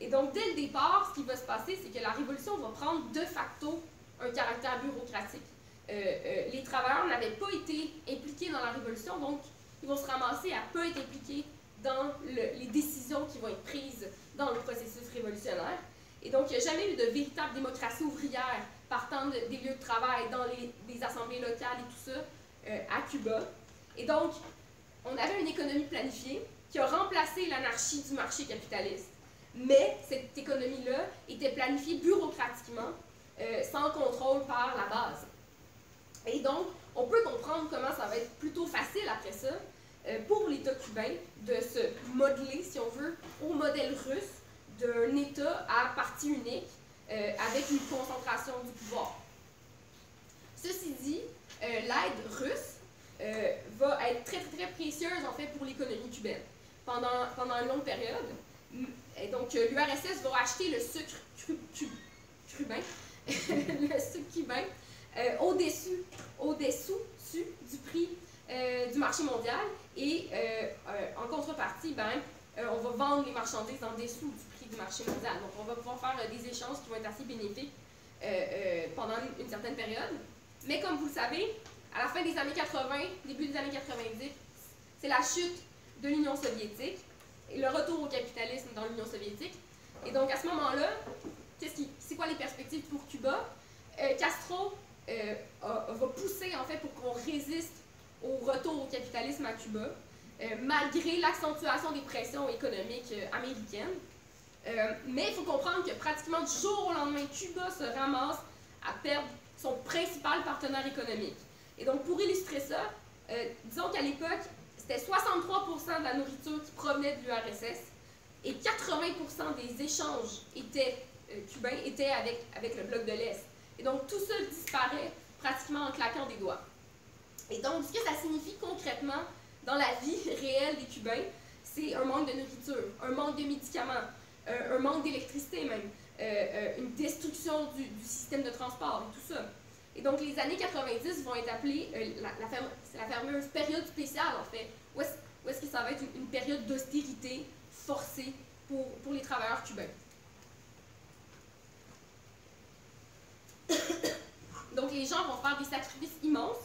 Et donc, dès le départ, ce qui va se passer, c'est que la révolution va prendre de facto un caractère bureaucratique. Euh, euh, les travailleurs n'avaient pas été impliqués dans la révolution, donc ils vont se ramasser à peu être impliqués dans les décisions qui vont être prises dans le processus révolutionnaire. Et donc, il n'y a jamais eu de véritable démocratie ouvrière partant des lieux de travail, dans les, assemblées locales et tout ça, euh, à Cuba. Et donc, on avait une économie planifiée qui a remplacé l'anarchie du marché capitaliste. Mais cette économie-là était planifiée bureaucratiquement, euh, sans contrôle par la base. Et donc, on peut comprendre comment ça va être plutôt facile après ça euh, pour l'État cubain de se modeler, si on veut, au modèle russe d'un État à partie unique euh, avec une concentration du pouvoir. Ceci dit, euh, l'aide russe euh, va être très, très, précieuse en fait pour l'économie cubaine pendant, une longue période. Et donc, l'URSS va acheter le sucre cubain, au-dessus, au-dessous du prix du marché mondial et en contrepartie, ben, on va vendre les marchandises en dessous du marché mondial. Donc, on va pouvoir faire euh, des échanges qui vont être assez bénéfiques euh, euh, pendant une, certaine période. Mais comme vous le savez, à la fin des années 80, début des années 90, c'est la chute de l'Union soviétique et le retour au capitalisme dans l'Union soviétique. Et donc, à ce moment-là, c'est quoi les perspectives pour Cuba? Castro va pousser, en fait, pour qu'on résiste au retour au capitalisme à Cuba, malgré l'accentuation des pressions économiques américaines. Euh, mais il faut comprendre que pratiquement du jour au lendemain, Cuba se ramasse à perdre son principal partenaire économique. Et donc, pour illustrer ça, euh, disons qu'à l'époque, c'était 63% de la nourriture qui provenait de l'URSS et 80% des échanges étaient, euh, cubains étaient avec, avec le bloc de l'Est. Et donc, tout ça disparaît pratiquement en claquant des doigts. Et donc, ce que ça signifie concrètement dans la vie réelle des Cubains, c'est un manque de nourriture, un manque de médicaments, un manque d'électricité même, euh, euh, une destruction du, système de transport et tout ça. Et donc les années 90 vont être appelées, euh, la, la, fameuse période spéciale en fait, où est-ce que ça va être une, période d'austérité forcée pour, pour les travailleurs cubains? Donc les gens vont faire des sacrifices immenses,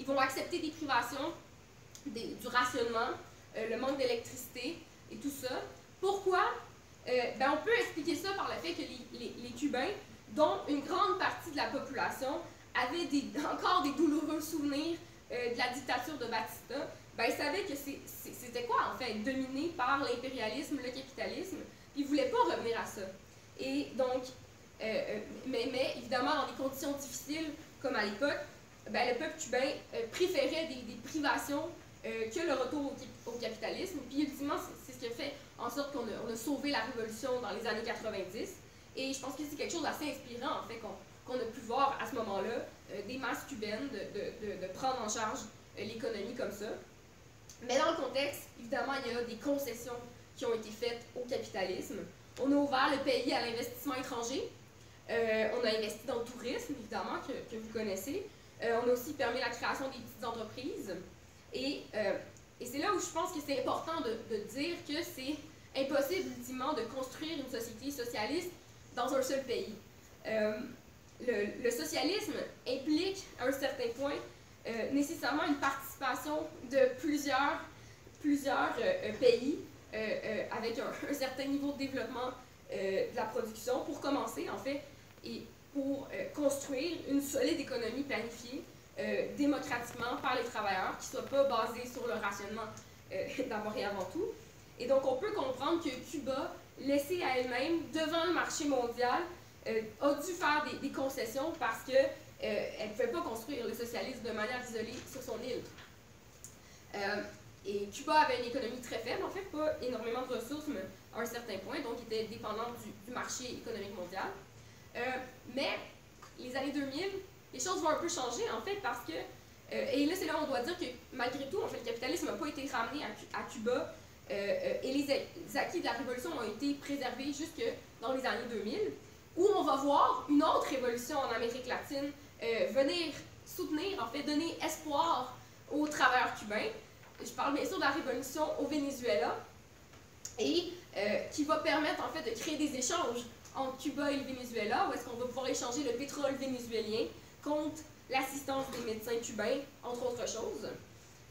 ils vont accepter des privations, du rationnement, le manque d'électricité et tout ça. Pourquoi? euh, ben, on peut expliquer ça par le fait que les, Cubains, dont une grande partie de la population avait encore des douloureux souvenirs euh, de la dictature de Batista, ben, ils savaient que c'était quoi en fait, dominé par l'impérialisme, le capitalisme, puis ils ne voulaient pas revenir à ça. Et donc, euh, mais, évidemment, dans des conditions difficiles, comme à l'époque, ben, le peuple cubain préférait des privations que le retour au, au capitalisme. Puis ultimement, c'est ce qui a fait en sorte qu'on a, sauvé la révolution dans les années 90. Et je pense que c'est quelque chose d'assez inspirant, en fait, qu'on a pu voir à ce moment-là, euh, des masses cubaines de, prendre en charge euh, l'économie comme ça. Mais dans le contexte, évidemment, il y a des concessions qui ont été faites au capitalisme. On a ouvert le pays à l'investissement étranger. Euh, on a investi dans le tourisme, évidemment, que, vous connaissez. on a aussi permis la création des petites entreprises. Et, et c'est là où je pense que c'est important de, dire que c'est impossible ultimement de construire une société socialiste dans un seul pays. Euh, le, socialisme implique à un certain point euh, nécessairement une participation de plusieurs, euh, pays avec un, certain niveau de développement de la production pour commencer en fait et pour construire une solide économie planifiée démocratiquement par les travailleurs, qui ne soit pas basé sur le rationnement d'abord et avant tout. Et donc, on peut comprendre que Cuba, laissée à elle-même devant le marché mondial, a dû faire des, concessions parce qu'elle ne pouvait pas construire le socialisme de manière isolée sur son île. Et Cuba avait une économie très faible, en fait, pas énormément de ressources, mais à un certain point, donc était dépendante du, marché économique mondial. Euh, mais les années 2000, les choses vont un peu changer, en fait, parce que, euh, et là, c'est là où on doit dire que malgré tout, en fait, le capitalisme n'a pas été ramené à, Cuba, euh, et les, acquis de la révolution ont été préservés jusque dans les années 2000, où on va voir une autre révolution en Amérique latine venir soutenir, en fait, donner espoir aux travailleurs cubains. Je parle bien sûr de la révolution au Venezuela, et euh, qui va permettre en fait de créer des échanges entre Cuba et le Venezuela, où est-ce qu'on va pouvoir échanger le pétrole vénézuélien contre l'assistance des médecins cubains, entre autres choses.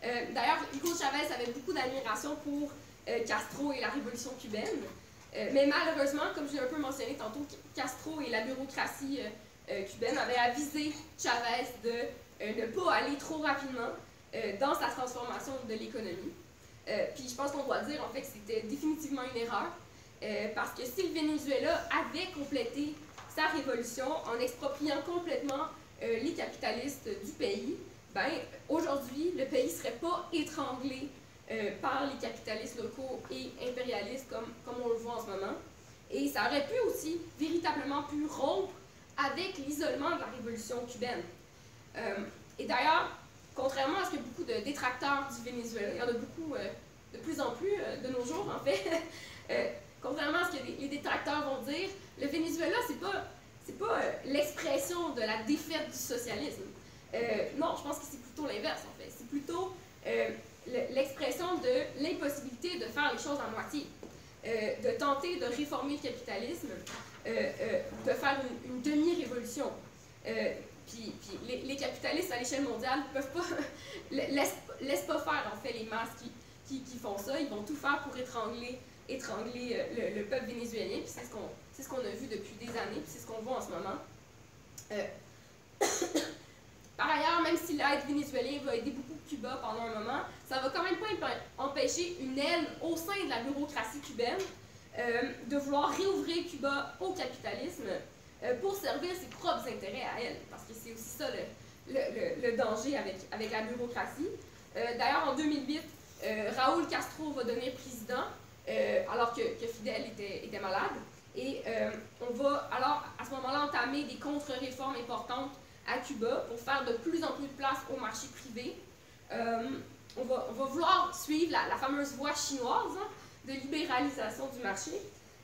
Euh, d'ailleurs, Hugo Chavez avait beaucoup d'admiration pour euh, Castro et la révolution cubaine, mais malheureusement, comme je l'ai un peu mentionné tantôt, Castro et la bureaucratie cubaine avaient avisé Chavez de ne pas aller trop rapidement euh, dans sa transformation de l'économie. Euh, puis je pense qu'on doit dire en fait que c'était définitivement une erreur, euh, parce que si le Venezuela avait complété sa révolution en expropriant complètement les capitalistes du pays, ben aujourd'hui le pays serait pas étranglé par les capitalistes locaux et impérialistes comme, comme on le voit en ce moment. Et ça aurait pu aussi véritablement pu rompre avec l'isolement de la révolution cubaine. et d'ailleurs, contrairement à ce que beaucoup de détracteurs du Venezuela, il y en a beaucoup euh, de plus en plus euh, de nos jours en fait, euh, contrairement à ce que les, détracteurs vont dire, le Venezuela, c'est pas, c'est pas l'expression de la défaite du socialisme. non, je pense que c'est plutôt l'inverse en fait. C'est plutôt l'expression de l'impossibilité de faire les choses à moitié, de tenter de réformer le capitalisme, de faire une, demi-révolution. Puis, les, capitalistes à l'échelle mondiale peuvent pas, laissent, pas faire en fait les masses qui, font ça. Ils vont tout faire pour étrangler, étrangler euh, le, peuple vénézuélien. Puis c'est ce qu'on ce qu'on a vu depuis des années. Puis c'est ce qu'on voit en ce moment. Euh, par ailleurs, même si l'aide vénézuélien va aider beaucoup Cuba pendant un moment, ça va quand même pas empêcher une aile au sein de la bureaucratie cubaine euh, de vouloir réouvrir Cuba au capitalisme pour servir ses propres intérêts à elle, parce que c'est aussi ça le, le, danger avec, avec la bureaucratie. D'ailleurs, en 2008, euh, Raúl Castro va devenir président, alors que, Fidel était, malade. Et on va alors, à ce moment-là, entamer des contre-réformes importantes à Cuba pour faire de plus en plus de place au marché privé. On va, on, va, vouloir suivre la, fameuse voie chinoise hein, de libéralisation du marché.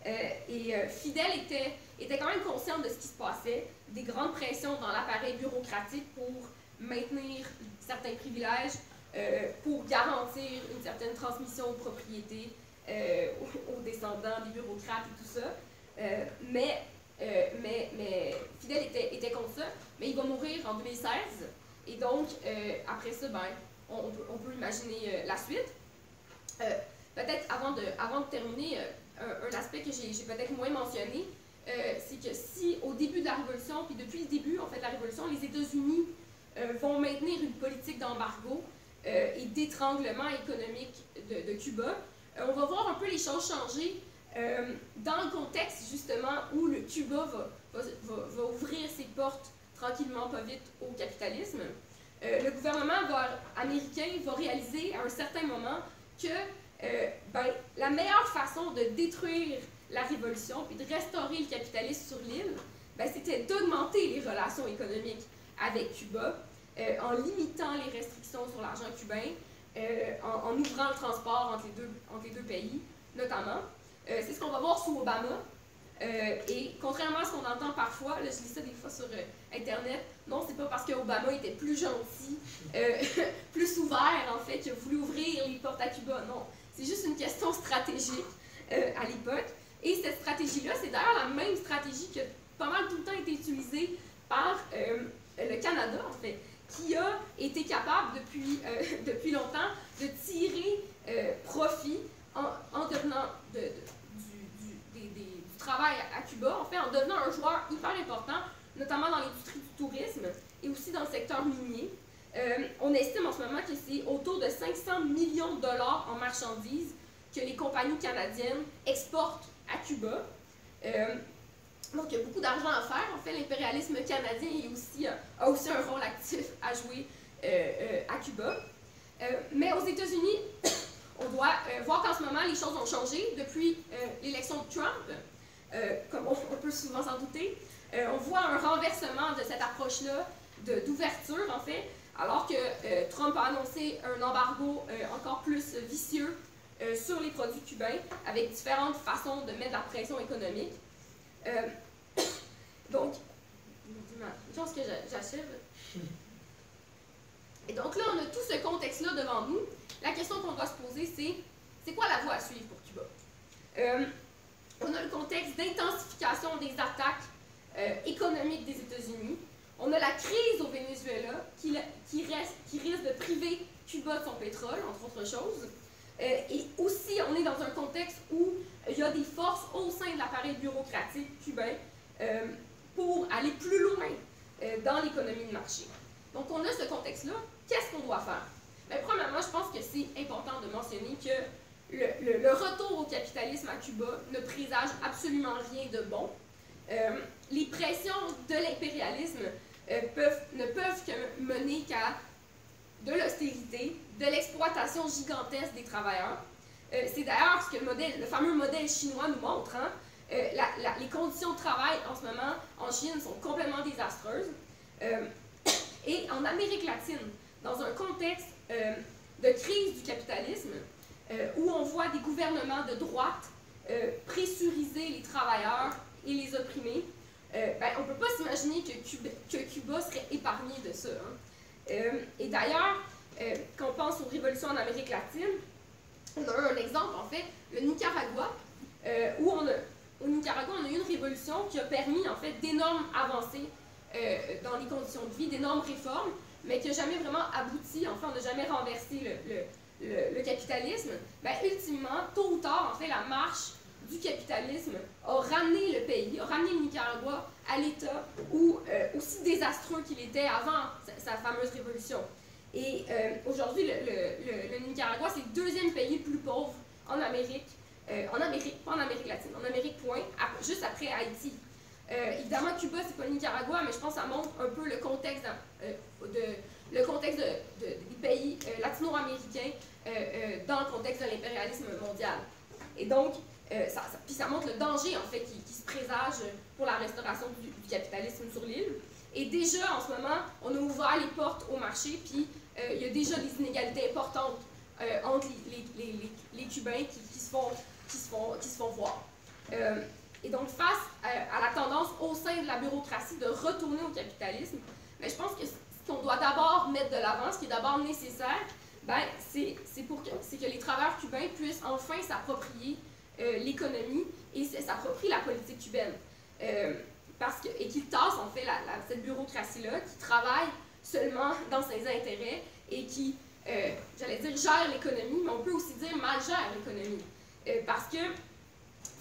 et Fidel était était quand même consciente de ce qui se passait, des grandes pressions dans l'appareil bureaucratique pour maintenir certains privilèges, euh, pour garantir une certaine transmission aux propriétés, euh, aux, descendants des bureaucrates et tout ça. Euh, mais, mais, mais Fidel était, était contre ça, mais il va mourir en 2016. Et donc, après ça, ben, on, peut, imaginer la suite. peut-être avant de, avant de terminer, un, aspect que j'ai peut-être moins mentionné, euh, c'est que si au début de la Révolution, puis depuis le début en fait de la Révolution, les États-Unis euh, vont maintenir une politique d'embargo euh, et d'étranglement économique de, Cuba, on va voir un peu les choses changer dans le contexte justement où le Cuba va, ouvrir ses portes tranquillement, pas vite, au capitalisme. le gouvernement américain va réaliser à un certain moment que ben, la meilleure façon de détruire la révolution, puis de restaurer le capitalisme sur l'île, ben, c'était d'augmenter les relations économiques avec Cuba, euh, en limitant les restrictions sur l'argent cubain, euh, en, ouvrant le transport entre les deux, pays, notamment. Euh, c'est ce qu'on va voir sous Obama. et contrairement à ce qu'on entend parfois, je lis ça des fois sur Internet, non, c'est pas parce qu'Obama était plus gentil, plus ouvert, en fait, qu'il a voulu ouvrir les portes à Cuba. Non, c'est juste une question stratégique à l'époque. Et cette stratégie-là, c'est d'ailleurs la même stratégie qui a pas mal tout le temps été utilisée par euh, le Canada, en fait, qui a été capable depuis, euh, depuis longtemps de tirer euh, profit en, en devenant de, du, travail à Cuba, en fait, en devenant un joueur hyper important, notamment dans l'industrie du tourisme et aussi dans le secteur minier. on estime en ce moment que c'est autour de 500 millions de dollars en marchandises que les compagnies canadiennes exportent à Cuba. Donc, il y a beaucoup d'argent à faire. En fait, l'impérialisme canadien aussi, a aussi un rôle actif à jouer à Cuba. mais aux États-Unis, on doit voir qu'en ce moment, les choses ont changé depuis l'élection de Trump. Euh, comme on, peut souvent s'en douter. Euh, on voit un renversement de cette approche-là d'ouverture, en fait, alors que euh, Trump a annoncé un embargo encore plus vicieux sur les produits cubains, avec différentes façons de mettre la pression économique. donc, je pense que j'achève. Et donc là, on a tout ce contexte-là devant nous. La question qu'on doit se poser, c'est c'est quoi la voie à suivre pour Cuba? On a le contexte d'intensification des attaques euh, économiques des États-Unis. On a la crise au Venezuela qui, qui, reste, qui risque de priver Cuba de son pétrole, entre autres choses. Euh, et aussi, on est dans un contexte où il y a des forces au sein de l'appareil bureaucratique cubain euh, pour aller plus loin dans l'économie de marché. Donc, on a ce contexte-là. Qu'est-ce qu'on doit faire? Bien, premièrement, je pense que c'est important de mentionner que le, retour au capitalisme à Cuba ne présage absolument rien de bon. Euh, les pressions de l'impérialisme euh, ne peuvent que mener qu'à de l'austérité, de l'exploitation gigantesque des travailleurs. Euh, c'est d'ailleurs ce que le, fameux modèle chinois nous montre. Hein. les conditions de travail en ce moment en Chine sont complètement désastreuses. et en Amérique latine, dans un contexte de crise du capitalisme, euh, où on voit des gouvernements de droite euh, pressuriser les travailleurs et les opprimer, euh, ben, on ne peut pas s'imaginer que Cuba, que Cuba, serait épargné de ça. Hein. et d'ailleurs, quand on pense aux révolutions en Amérique latine, on a un exemple, en fait, le Nicaragua, où on a, au Nicaragua, on a eu une révolution qui a permis, en fait, d'énormes avancées dans les conditions de vie, d'énormes réformes, mais qui n'a jamais vraiment abouti, enfin, on n'a jamais renversé le le, capitalisme, ben, ultimement, tôt ou tard, en fait, la marche du capitalisme a ramené le pays, a ramené le Nicaragua à l'état euh, aussi désastreux qu'il était avant sa, fameuse révolution. Et euh, aujourd'hui, le, Nicaragua, c'est le deuxième pays le plus pauvre en Amérique, euh, en Amérique, pas en Amérique latine, en Amérique, point, juste après Haïti. évidemment, Cuba, c'est pas le Nicaragua, mais je pense que ça montre un peu le contexte de, le contexte des pays latino-américains euh, euh, dans le contexte de l'impérialisme mondial. Et donc, euh, ça, puis ça montre le danger, en fait, qui, se présage pour la restauration du, capitalisme sur l'île. Et déjà, en ce moment, on a ouvert les portes au marché, puis il y a déjà des inégalités importantes entre les, Cubains qui, se font, qui, se font, qui se font voir. et donc, face à, la tendance au sein de la bureaucratie de retourner au capitalisme, mais je pense que ce qu'on doit d'abord mettre de l'avant, ce qui est d'abord nécessaire, ben, c'est pour que, que les travailleurs cubains puissent enfin s'approprier euh, l'économie et s'approprier la politique cubaine. Euh, parce que, et qu'ils tassent en fait cette bureaucratie-là qui travaille seulement dans ses intérêts et qui, euh, j'allais dire, gère l'économie, mais on peut aussi dire mal gère l'économie. parce que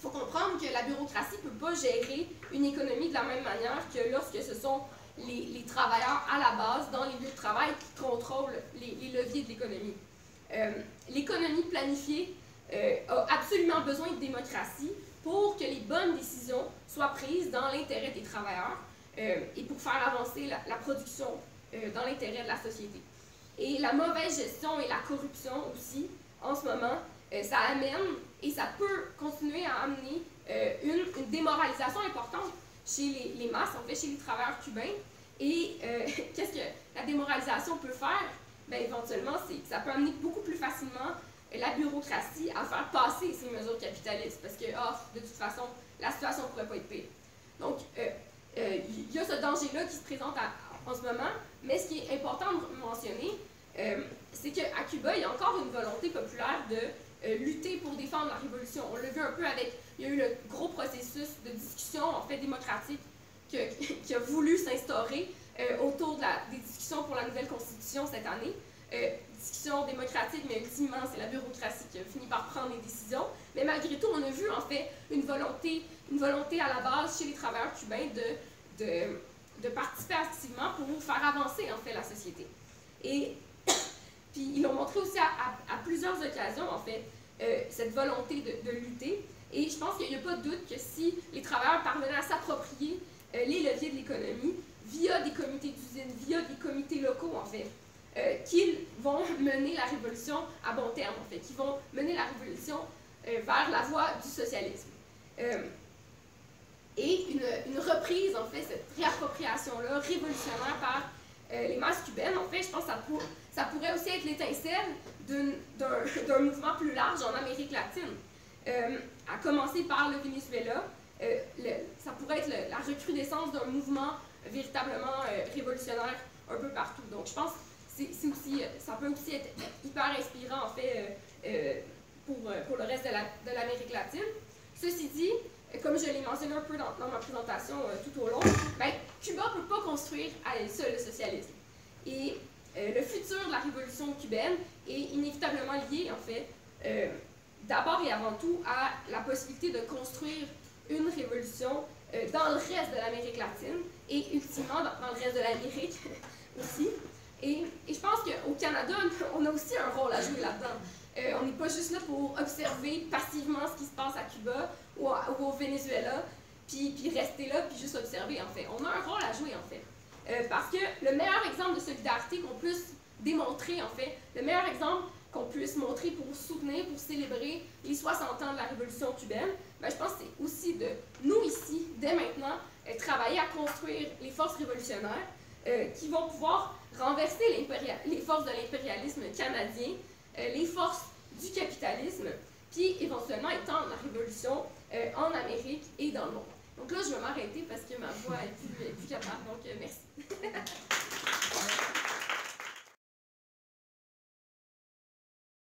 faut comprendre que la bureaucratie ne peut pas gérer une économie de la même manière que lorsque ce sont les, travailleurs à la base dans les lieux de travail qui contrôlent les, leviers de l'économie. Euh, l'économie planifiée euh, a absolument besoin de démocratie pour que les bonnes décisions soient prises dans l'intérêt des travailleurs euh, et pour faire avancer la, production dans l'intérêt de la société. Et la mauvaise gestion et la corruption aussi, en ce moment, ça amène et ça peut continuer à amener une, une démoralisation importante chez les, masses, en fait, chez les travailleurs cubains. Et euh, qu'est-ce que la démoralisation peut faire? Bien, éventuellement, c'est que ça peut amener beaucoup plus facilement la bureaucratie à faire passer ces mesures capitalistes parce que, oh, de toute façon, la situation ne pourrait pas être pire. Donc, euh, euh, il y a ce danger-là qui se présente en ce moment, mais ce qui est important de mentionner, c'est qu'à Cuba, il y a encore une volonté populaire de lutter pour défendre la révolution. On l'a vu un peu avec il y a eu le gros processus de discussion en fait démocratique qui a voulu s'instaurer euh, autour de la, des discussions pour la nouvelle constitution cette année. Euh, discussion démocratique, mais ultimement, c'est la bureaucratie qui a fini par prendre les décisions. Mais malgré tout, on a vu en fait une volonté, une volonté à la base chez les travailleurs cubains de, de participer activement pour faire avancer en fait la société. Et puis ils l'ont montré aussi à, plusieurs occasions, en fait, euh, cette volonté de, lutter. Et je pense qu'il n'y a pas de doute que si les travailleurs parvenaient à s'approprier euh, les leviers de l'économie via des comités d'usine, via des comités locaux, en fait, euh, qu'ils vont mener la révolution à bon terme, en fait, qu'ils vont mener la révolution vers la voie du socialisme. et une, reprise, en fait, cette révolutionnaire par les masses cubaines, en fait, je pense que ça, pour, ça pourrait aussi être l'étincelle d'un mouvement plus large en Amérique latine. Euh, à commencer par le Venezuela, euh, ça pourrait être la recrudescence d'un mouvement véritablement euh, révolutionnaire un peu partout. Donc je pense que ça peut aussi être hyper inspirant en fait pour le reste de l'Amérique latine. Ceci dit, comme je l'ai mentionné un peu dans, ma présentation tout au long, ben, Cuba ne peut pas construire à elle seule le socialisme. Et le futur de la révolution cubaine est inévitablement lié, en fait, d'abord et avant tout à la possibilité de construire une révolution euh, dans le reste de l'Amérique latine et ultimement dans, le reste de l'Amérique aussi. Et, et, je pense qu'au Canada, on a aussi un rôle à jouer là-dedans. Euh, on n'est pas juste là pour observer passivement ce qui se passe à Cuba ou, au Venezuela, puis, rester là, puis juste observer, en fait. On a un rôle à jouer, en fait. Euh, parce que le meilleur exemple de solidarité qu'on puisse démontrer, en fait, le meilleur exemple qu'on puisse montrer pour soutenir, pour célébrer les 60 ans de la Révolution cubaine, ben, je pense que c'est aussi de nous ici, dès maintenant, euh, travailler à construire les forces révolutionnaires qui vont pouvoir renverser les forces de l'impérialisme canadien, les forces du capitalisme, puis éventuellement étendre la révolution en Amérique et dans le monde. Donc là, je vais m'arrêter parce que ma voix est plus, est plus capable. Donc, merci.